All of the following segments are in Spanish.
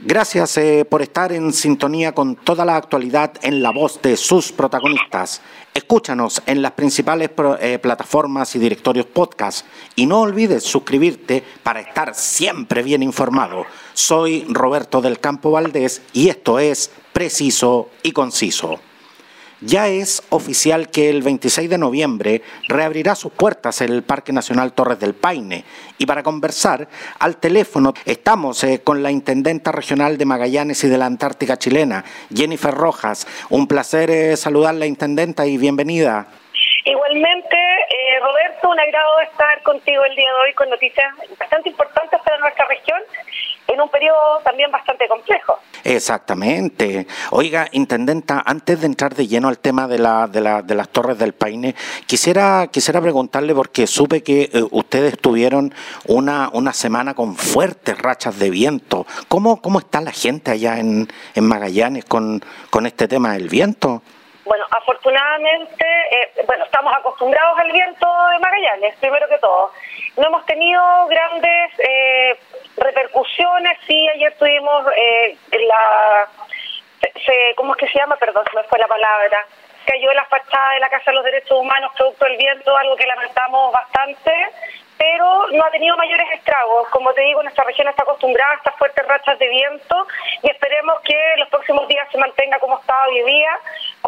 Gracias eh, por estar en sintonía con toda la actualidad en la voz de sus protagonistas. Escúchanos en las principales eh, plataformas y directorios podcast y no olvides suscribirte para estar siempre bien informado. Soy Roberto del Campo Valdés y esto es Preciso y Conciso. Ya es oficial que el 26 de noviembre reabrirá sus puertas el Parque Nacional Torres del Paine y para conversar al teléfono estamos eh, con la Intendenta Regional de Magallanes y de la Antártica Chilena, Jennifer Rojas. Un placer eh, saludarla, Intendenta, y bienvenida. Igualmente, eh, Roberto, un agrado estar contigo el día de hoy con noticias bastante importantes para nuestra región en un periodo también bastante complejo. Exactamente. Oiga, intendenta, antes de entrar de lleno al tema de, la, de, la, de las Torres del Paine, quisiera, quisiera preguntarle, porque supe que eh, ustedes tuvieron una, una semana con fuertes rachas de viento. ¿Cómo, cómo está la gente allá en, en Magallanes con, con este tema del viento? Bueno, afortunadamente, eh, bueno, estamos acostumbrados al viento de Magallanes, primero que todo. No hemos tenido grandes eh, repercusiones, sí, ayer tuvimos eh, la... Se, ¿Cómo es que se llama? Perdón, se me fue la palabra. Cayó la fachada de la Casa de los Derechos Humanos producto del viento, algo que lamentamos bastante, pero no ha tenido mayores estragos. Como te digo, nuestra región está acostumbrada a estas fuertes rachas de viento y esperemos que los próximos días se mantenga como estaba hoy día,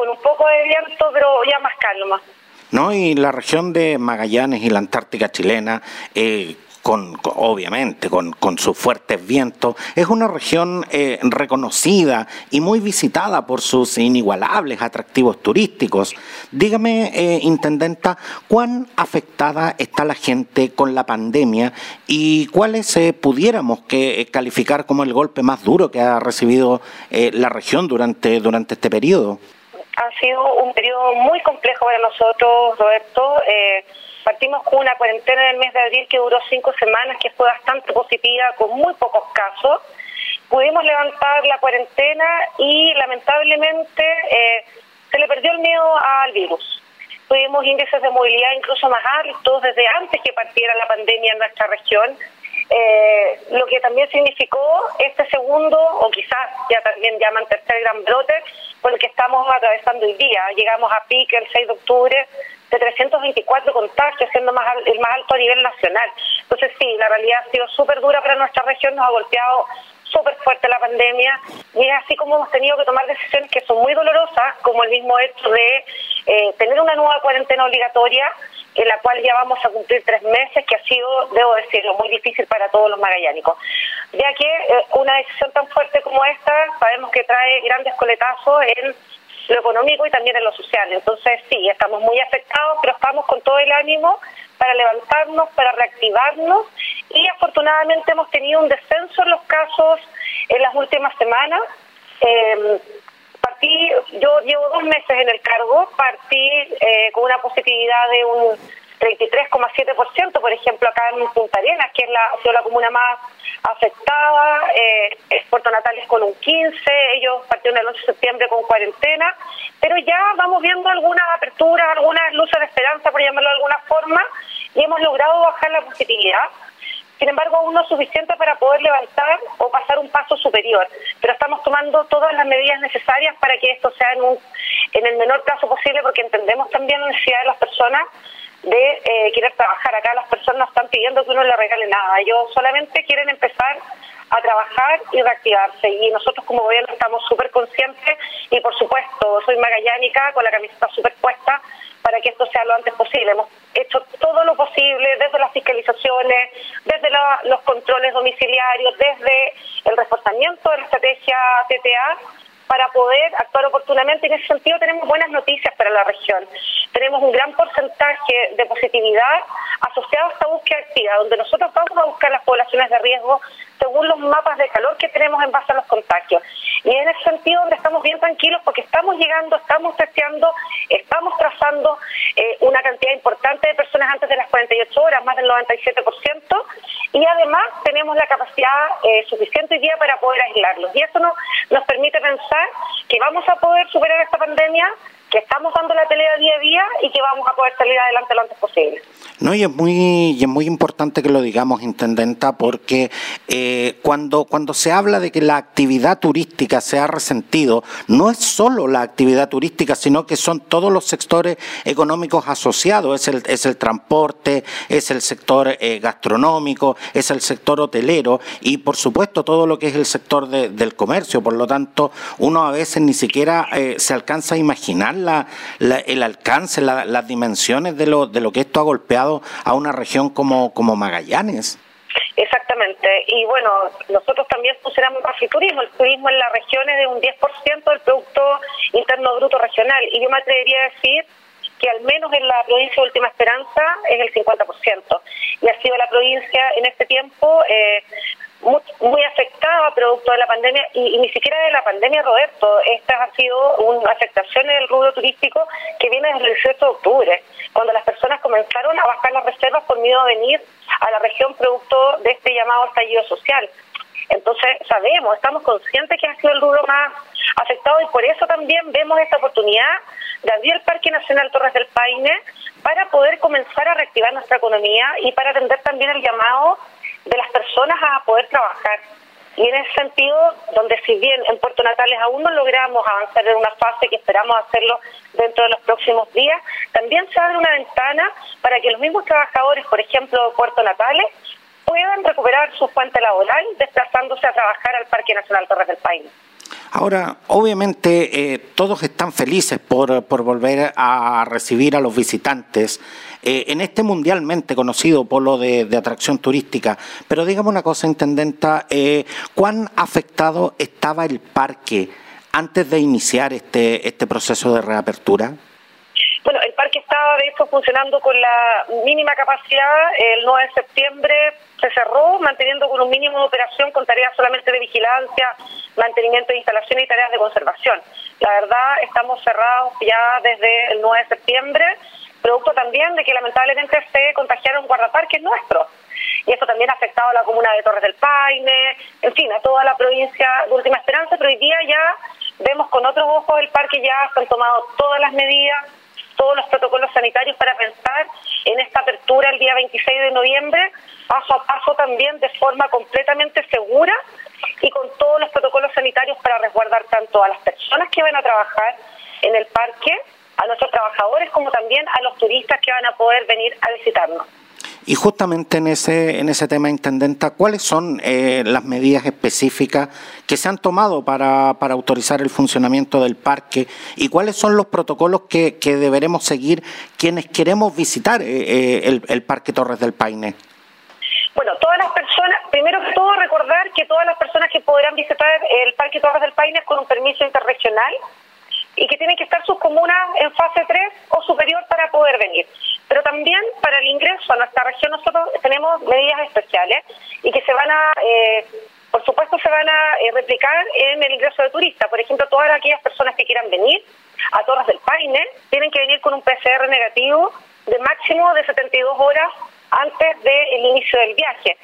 con un poco de viento, pero ya más calma. No, y la región de Magallanes y la Antártica chilena, eh, con, obviamente con, con, sus fuertes vientos, es una región eh, reconocida y muy visitada por sus inigualables atractivos turísticos. Dígame, eh, Intendenta, ¿cuán afectada está la gente con la pandemia y cuáles pudiéramos que, calificar como el golpe más duro que ha recibido la región durante, durante este periodo? Ha sido un periodo muy complejo para nosotros, Roberto. Partimos con una cuarentena en el mes de abril que duró cinco semanas, que fue bastante positiva, con muy pocos casos. Pudimos levantar la cuarentena y lamentablemente eh, se le perdió el miedo al virus. Tuvimos índices de movilidad incluso más altos desde antes que partiera la pandemia en nuestra región. Eh, lo que también significó este segundo, o quizás ya también llaman tercer gran brote, por el que estamos atravesando hoy día. Llegamos a pique el 6 de octubre de 324 contagios, siendo más, el más alto a nivel nacional. Entonces sí, la realidad ha sido súper dura para nuestra región, nos ha golpeado súper fuerte la pandemia y es así como hemos tenido que tomar decisiones que son muy dolorosas, como el mismo hecho de eh, tener una nueva cuarentena obligatoria en la cual ya vamos a cumplir tres meses, que ha sido, debo decirlo, muy difícil para todos los magallánicos. Ya que eh, una decisión tan fuerte como esta sabemos que trae grandes coletazos en lo económico y también en lo social. Entonces, sí, estamos muy afectados, pero estamos con todo el ánimo para levantarnos, para reactivarnos y afortunadamente hemos tenido un descenso en los casos en las últimas semanas. Eh, yo llevo dos meses en el cargo, partí eh, con una positividad de un 33,7%, por ejemplo, acá en Punta Arenas, que es la, ha sido la comuna más afectada, eh, Puerto Natales con un 15, ellos partieron el 11 de septiembre con cuarentena, pero ya vamos viendo algunas aperturas, algunas luces de esperanza, por llamarlo de alguna forma, y hemos logrado bajar la positividad. Sin embargo, aún no es suficiente para poder levantar o pasar un paso superior, pero estamos tomando todas las medidas necesarias para que esto sea en, un, en el menor plazo posible, porque entendemos también la necesidad de las personas de eh, querer trabajar. Acá las personas no están pidiendo que uno le regale nada, ellos solamente quieren empezar a trabajar y reactivarse. Y nosotros como gobierno estamos súper conscientes y por supuesto soy magallánica con la camiseta súper puesta para que esto sea lo antes posible. Hemos hecho todo lo posible desde las fiscalizaciones, desde los controles domiciliarios, desde el reforzamiento de la estrategia TTA para poder actuar oportunamente. En ese sentido tenemos buenas noticias para la región. Tenemos un gran porcentaje de positividad asociado a esta búsqueda activa, donde nosotros vamos a buscar las poblaciones de riesgo según los mapas de calor que tenemos en base a los contagios. Y en ese sentido donde estamos bien tranquilos porque estamos llegando, estamos testeando, estamos trazando eh, una cantidad importante de personas antes de las 48 horas, más del 97%, y además tenemos la capacidad eh, suficiente hoy día para poder aislarlos. Y eso nos, nos permite pensar que vamos a poder superar esta pandemia que estamos dando la pelea día a día y que vamos a poder salir adelante lo antes posible. No, y es muy, y es muy importante que lo digamos, Intendenta, porque eh, cuando, cuando se habla de que la actividad turística se ha resentido, no es solo la actividad turística, sino que son todos los sectores económicos asociados, es el, es el transporte, es el sector eh, gastronómico, es el sector hotelero y por supuesto todo lo que es el sector del comercio. Por lo tanto, uno a veces ni siquiera eh, se alcanza a imaginar la, el alcance, las dimensiones de lo, de lo que esto ha golpeado a una región como, como Magallanes. Exactamente. Y bueno, nosotros también pusiéramos más el turismo. El turismo en la región es de un 10% del Producto Interno Bruto Regional. Y yo me atrevería a decir que al menos en la provincia de Última Esperanza es el 50%. Y ha sido la provincia en este tiempo eh, muy, afectada producto de la pandemia y, ni siquiera de la pandemia, Roberto. Esta ha sido una afectación en el rubro turístico que viene desde el 18 de octubre, cuando las personas comenzaron a bajar las reservas por miedo a venir a la región producto de este llamado estallido social. Entonces, sabemos, estamos conscientes que ha sido el rubro más afectado y por eso también vemos esta oportunidad de abrir el Parque Nacional Torres del Paine para poder comenzar a reactivar nuestra economía y para atender también el llamado de las personas a poder trabajar. Y en ese sentido, donde si bien en Puerto Natales aún no logramos avanzar en una fase que esperamos hacerlo dentro de los próximos días, también se abre una ventana para que los mismos trabajadores, por ejemplo, de Puerto Natales, puedan recuperar su fuente laboral desplazándose a trabajar al Parque Nacional Torres del Paine. Ahora, obviamente, eh, todos están felices por, por, volver a recibir a los visitantes eh, en este mundialmente conocido polo de, atracción turística. Pero dígame una cosa, Intendenta, eh, ¿cuán afectado estaba el parque antes de iniciar este, este proceso de reapertura? Bueno, el parque estaba de hecho funcionando con la mínima capacidad. El 9 de septiembre se cerró, manteniendo con un mínimo de operación con tareas solamente de vigilancia, mantenimiento de instalaciones y tareas de conservación. La verdad, estamos cerrados ya desde el 9 de septiembre, producto también de que lamentablemente se contagiaron guardaparques nuestros. Y eso también ha afectado a la comuna de Torres del Paine, en fin, a toda la provincia de Última Esperanza, pero hoy día ya vemos con otros ojos el parque, ya se han tomado todas las medidas todos los protocolos sanitarios para pensar en esta apertura el día 26 de noviembre, paso a paso también de forma completamente segura y con todos los protocolos sanitarios para resguardar tanto a las personas que van a trabajar en el parque, a nuestros trabajadores, como también a los turistas que van a poder venir a visitarnos. Y justamente en ese, en ese tema, Intendenta, ¿cuáles son eh, las medidas específicas que se han tomado para, para, autorizar el funcionamiento del parque y cuáles son los protocolos que, que deberemos seguir quienes queremos visitar eh, eh, el, el Parque Torres del Paine? Bueno, todas las personas, primero que todo recordar que todas las personas que podrán visitar el Parque Torres del Paine con un permiso interregional y que tienen que estar sus comunas en fase 3 o superior para poder venir. Pero también para el ingreso a nuestra región nosotros tenemos medidas especiales y que se van a, eh, por supuesto, se van a eh, replicar en el ingreso de turistas. Por ejemplo, todas aquellas personas que quieran venir a Torres del Paine tienen que venir con un PCR negativo de máximo de 72 horas antes del inicio del viaje.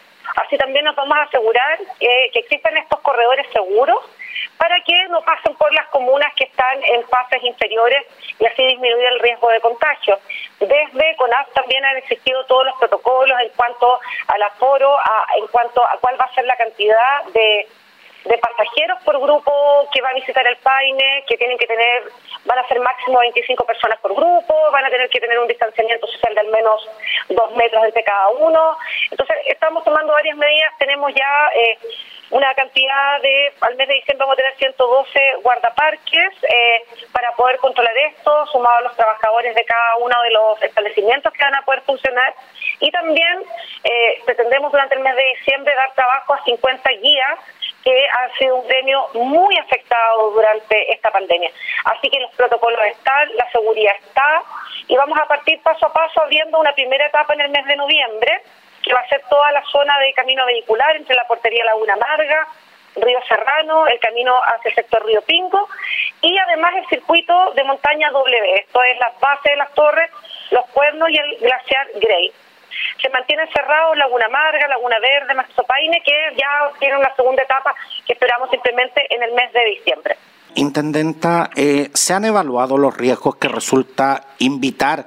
Así también nos vamos a asegurar que existen estos corredores seguros para que no pasen por las comunas que están en fases inferiores y así disminuir el riesgo de contagio. Desde CONAF también han existido todos los protocolos en cuanto aforo, en cuanto a cuál va a ser la cantidad de, de pasajeros por grupo que va a visitar el Paine, que tienen que tener, van a ser máximo 25 personas por grupo, van a tener que tener un distanciamiento social de al menos dos metros entre cada uno. Entonces, estamos tomando varias medidas, tenemos ya... Eh, una cantidad de, al mes de diciembre vamos a tener 112 guardaparques eh, para poder controlar esto, sumado a los trabajadores de cada uno de los establecimientos que van a poder funcionar. Y también eh, pretendemos durante el mes de diciembre dar trabajo a 50 guías que han sido un gremio muy afectado durante esta pandemia. Así que los protocolos están, la seguridad está y vamos a partir paso a paso abriendo una primera etapa en el mes de noviembre que va a ser toda la zona de camino vehicular entre la portería Laguna Marga, Río Serrano, el camino hacia el sector Río Pingo y además el circuito de montaña W, esto es las bases de las torres, los cuernos y el glaciar Grey. Se mantienen cerrados Laguna Marga, Laguna Verde, Mazopaine, que ya tienen una segunda etapa que esperamos simplemente en el mes de diciembre. Intendenta, eh, ¿se han evaluado los riesgos que resulta invitar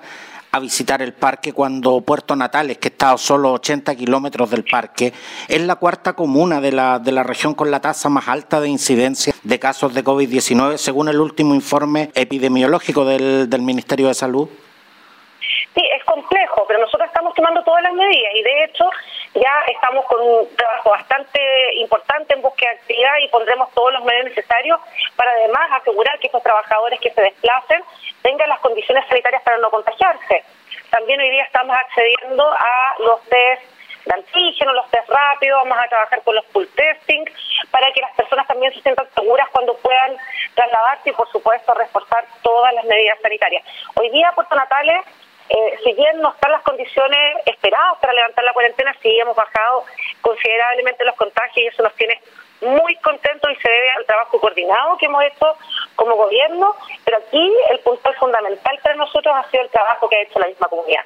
a visitar el parque cuando Puerto Natales, que está a solo 80 kilómetros del parque, es la cuarta comuna de la, de la región con la tasa más alta de incidencia de casos de COVID-19, según el último informe epidemiológico del, del Ministerio de Salud? Sí, es complejo, pero nosotros estamos tomando todas las medidas y de hecho ya estamos con un trabajo bastante importante en búsqueda de actividad y pondremos todos los medios necesarios para además asegurar que estos trabajadores que se desplacen tengan las condiciones sanitarias para no contagiarse. También hoy día estamos accediendo a los test de antígeno, los test rápidos, vamos a trabajar con los full testing para que las personas también se sientan seguras cuando puedan trasladarse y por supuesto reforzar todas las medidas sanitarias. Hoy día Puerto Natales eh, si bien no están las condiciones esperadas para levantar la cuarentena, sí hemos bajado considerablemente los contagios y eso nos tiene muy contentos y se debe al trabajo coordinado que hemos hecho como gobierno, pero aquí el punto fundamental para nosotros ha sido el trabajo que ha hecho la misma comunidad.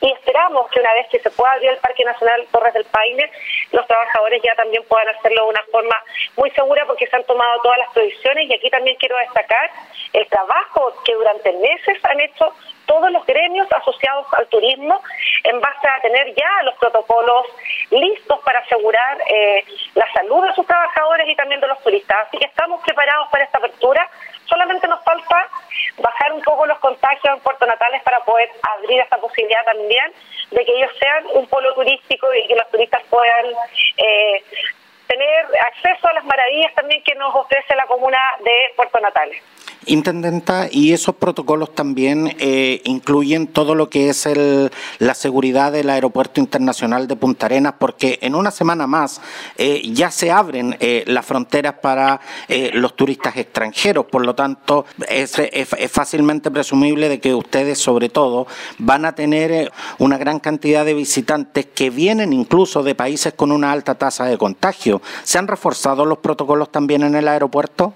Y esperamos que una vez que se pueda abrir el Parque Nacional Torres del Paine, los trabajadores ya también puedan hacerlo de una forma muy segura porque se han tomado todas las provisiones y aquí también quiero destacar el trabajo que durante meses han hecho todos los gremios asociados al turismo en base a tener ya los protocolos listos para asegurar eh, la salud de sus trabajadores y también de los turistas. Así que estamos preparados para esta apertura. Solamente nos falta bajar un poco los contagios en Puerto Natales para poder abrir esta posibilidad también de que ellos sean un polo turístico y que los turistas puedan eh, tener acceso a las maravillas también que nos ofrece la comuna de Puerto Natales. Intendenta, y esos protocolos también eh, incluyen todo lo que es el, la seguridad del Aeropuerto Internacional de Punta Arenas, porque en una semana más eh, ya se abren eh, las fronteras para los turistas extranjeros, por lo tanto es, es, fácilmente presumible de que ustedes sobre todo van a tener una gran cantidad de visitantes que vienen incluso de países con una alta tasa de contagio. ¿Se han reforzado los protocolos también en el aeropuerto?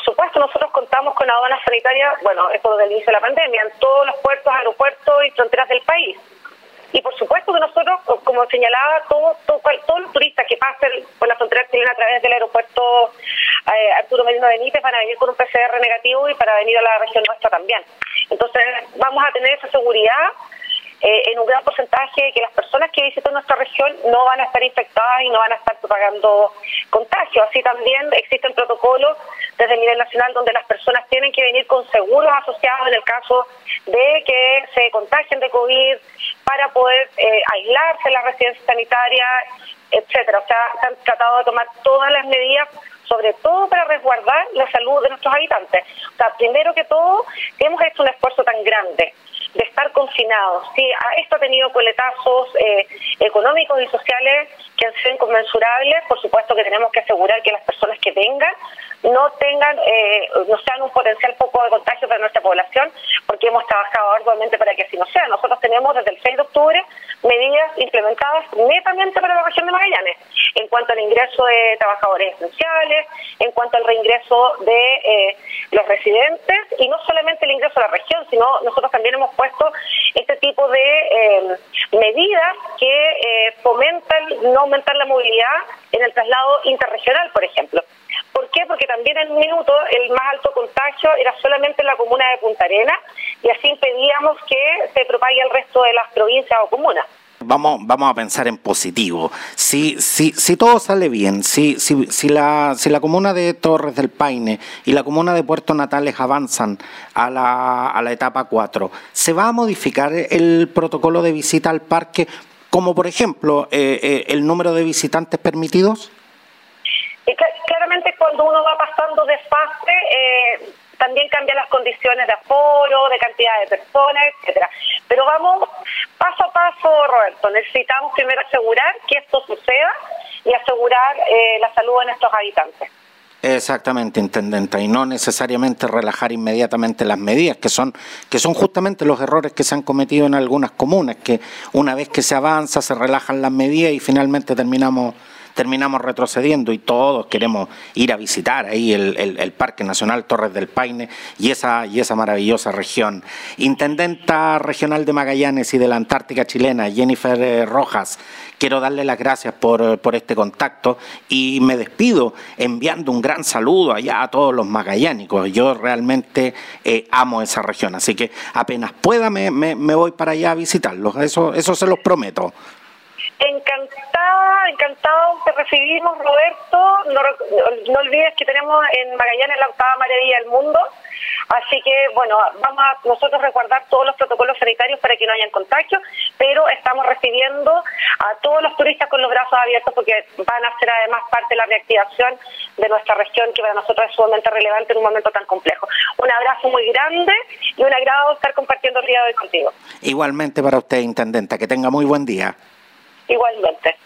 Por supuesto nosotros contamos con aduanas sanitarias, bueno, esto desde el inicio de la pandemia, en todos los puertos, aeropuertos y fronteras del país. Y por supuesto que nosotros, como señalaba, todo, todos los turistas que pasen por la frontera chilena a través del aeropuerto eh, Arturo Merino Benítez van a venir con un PCR negativo y para venir a la región nuestra también. Entonces vamos a tener esa seguridad eh, en un gran porcentaje que las personas que visitan nuestra región no van a estar infectadas y no van a estar propagando contagios. Así también existen protocolos desde el nivel nacional donde las personas tienen que venir con seguros asociados en el caso de que se contagien de COVID para poder eh, aislarse en la residencia sanitaria, etcétera. O sea, se han tratado de tomar todas las medidas sobre todo para resguardar la salud de nuestros habitantes. O sea, primero que todo, hemos hecho un esfuerzo tan grande de estar confinados. Sí, esto ha tenido coletazos eh, económicos y sociales que han sido inconmensurables. Por supuesto que tenemos que asegurar que las personas que vengan no tengan, eh, no sean un potencial poco de contagio para nuestra población, porque hemos trabajado arduamente para que así no sea. Nosotros tenemos desde el 6 de octubre medidas implementadas netamente para la región de Magallanes, en cuanto al ingreso de trabajadores esenciales, en cuanto al reingreso de eh, los residentes, y no solamente el ingreso a la región, sino nosotros también hemos puesto este tipo de eh, medidas que fomentan no aumentar la movilidad en el traslado interregional, por ejemplo. ¿Por qué? Porque también en un minuto el más alto contagio era solamente en la comuna de Punta Arena y así impedíamos que se propague al resto de las provincias o comunas. Vamos, vamos a pensar en positivo. Si, si, si todo sale bien, si, si, si, la, si la comuna de Torres del Paine y la comuna de Puerto Natales avanzan a la, a la etapa 4, ¿se va a modificar el protocolo de visita al parque, como por ejemplo eh, eh, el número de visitantes permitidos? claramente cuando uno va pasando de fase, eh, también cambian las condiciones de aforo, de cantidad de personas, etcétera. Pero vamos paso a paso, Roberto. Necesitamos primero asegurar que esto suceda y asegurar eh, la salud de nuestros habitantes. Exactamente, intendenta, y no necesariamente relajar inmediatamente las medidas, que son que son justamente los errores que se han cometido en algunas comunas, que una vez que se avanza se relajan las medidas y finalmente terminamos terminamos retrocediendo y todos queremos ir a visitar ahí el, Parque Nacional Torres del Paine y esa, y esa maravillosa región. Intendenta Regional de Magallanes y de la Antártica Chilena, Jennifer eh, Rojas, quiero darle las gracias por, por este contacto y me despido enviando un gran saludo allá a todos los magallánicos. Yo realmente eh, amo esa región, así que apenas pueda me, me, voy para allá a visitarlos, eso, eso se los prometo. Encantada, encantado te recibimos, Roberto. No, olvides que tenemos en Magallanes la octava maravilla del mundo. Así que, bueno, vamos a nosotros resguardar todos los protocolos sanitarios para que no hayan contagios, pero estamos recibiendo a todos los turistas con los brazos abiertos porque van a ser además parte de la reactivación de nuestra región, que para nosotros es sumamente relevante en un momento tan complejo. Un abrazo muy grande y un agrado estar compartiendo el día de hoy contigo. Igualmente para usted, Intendenta, que tenga muy buen día. Igualmente.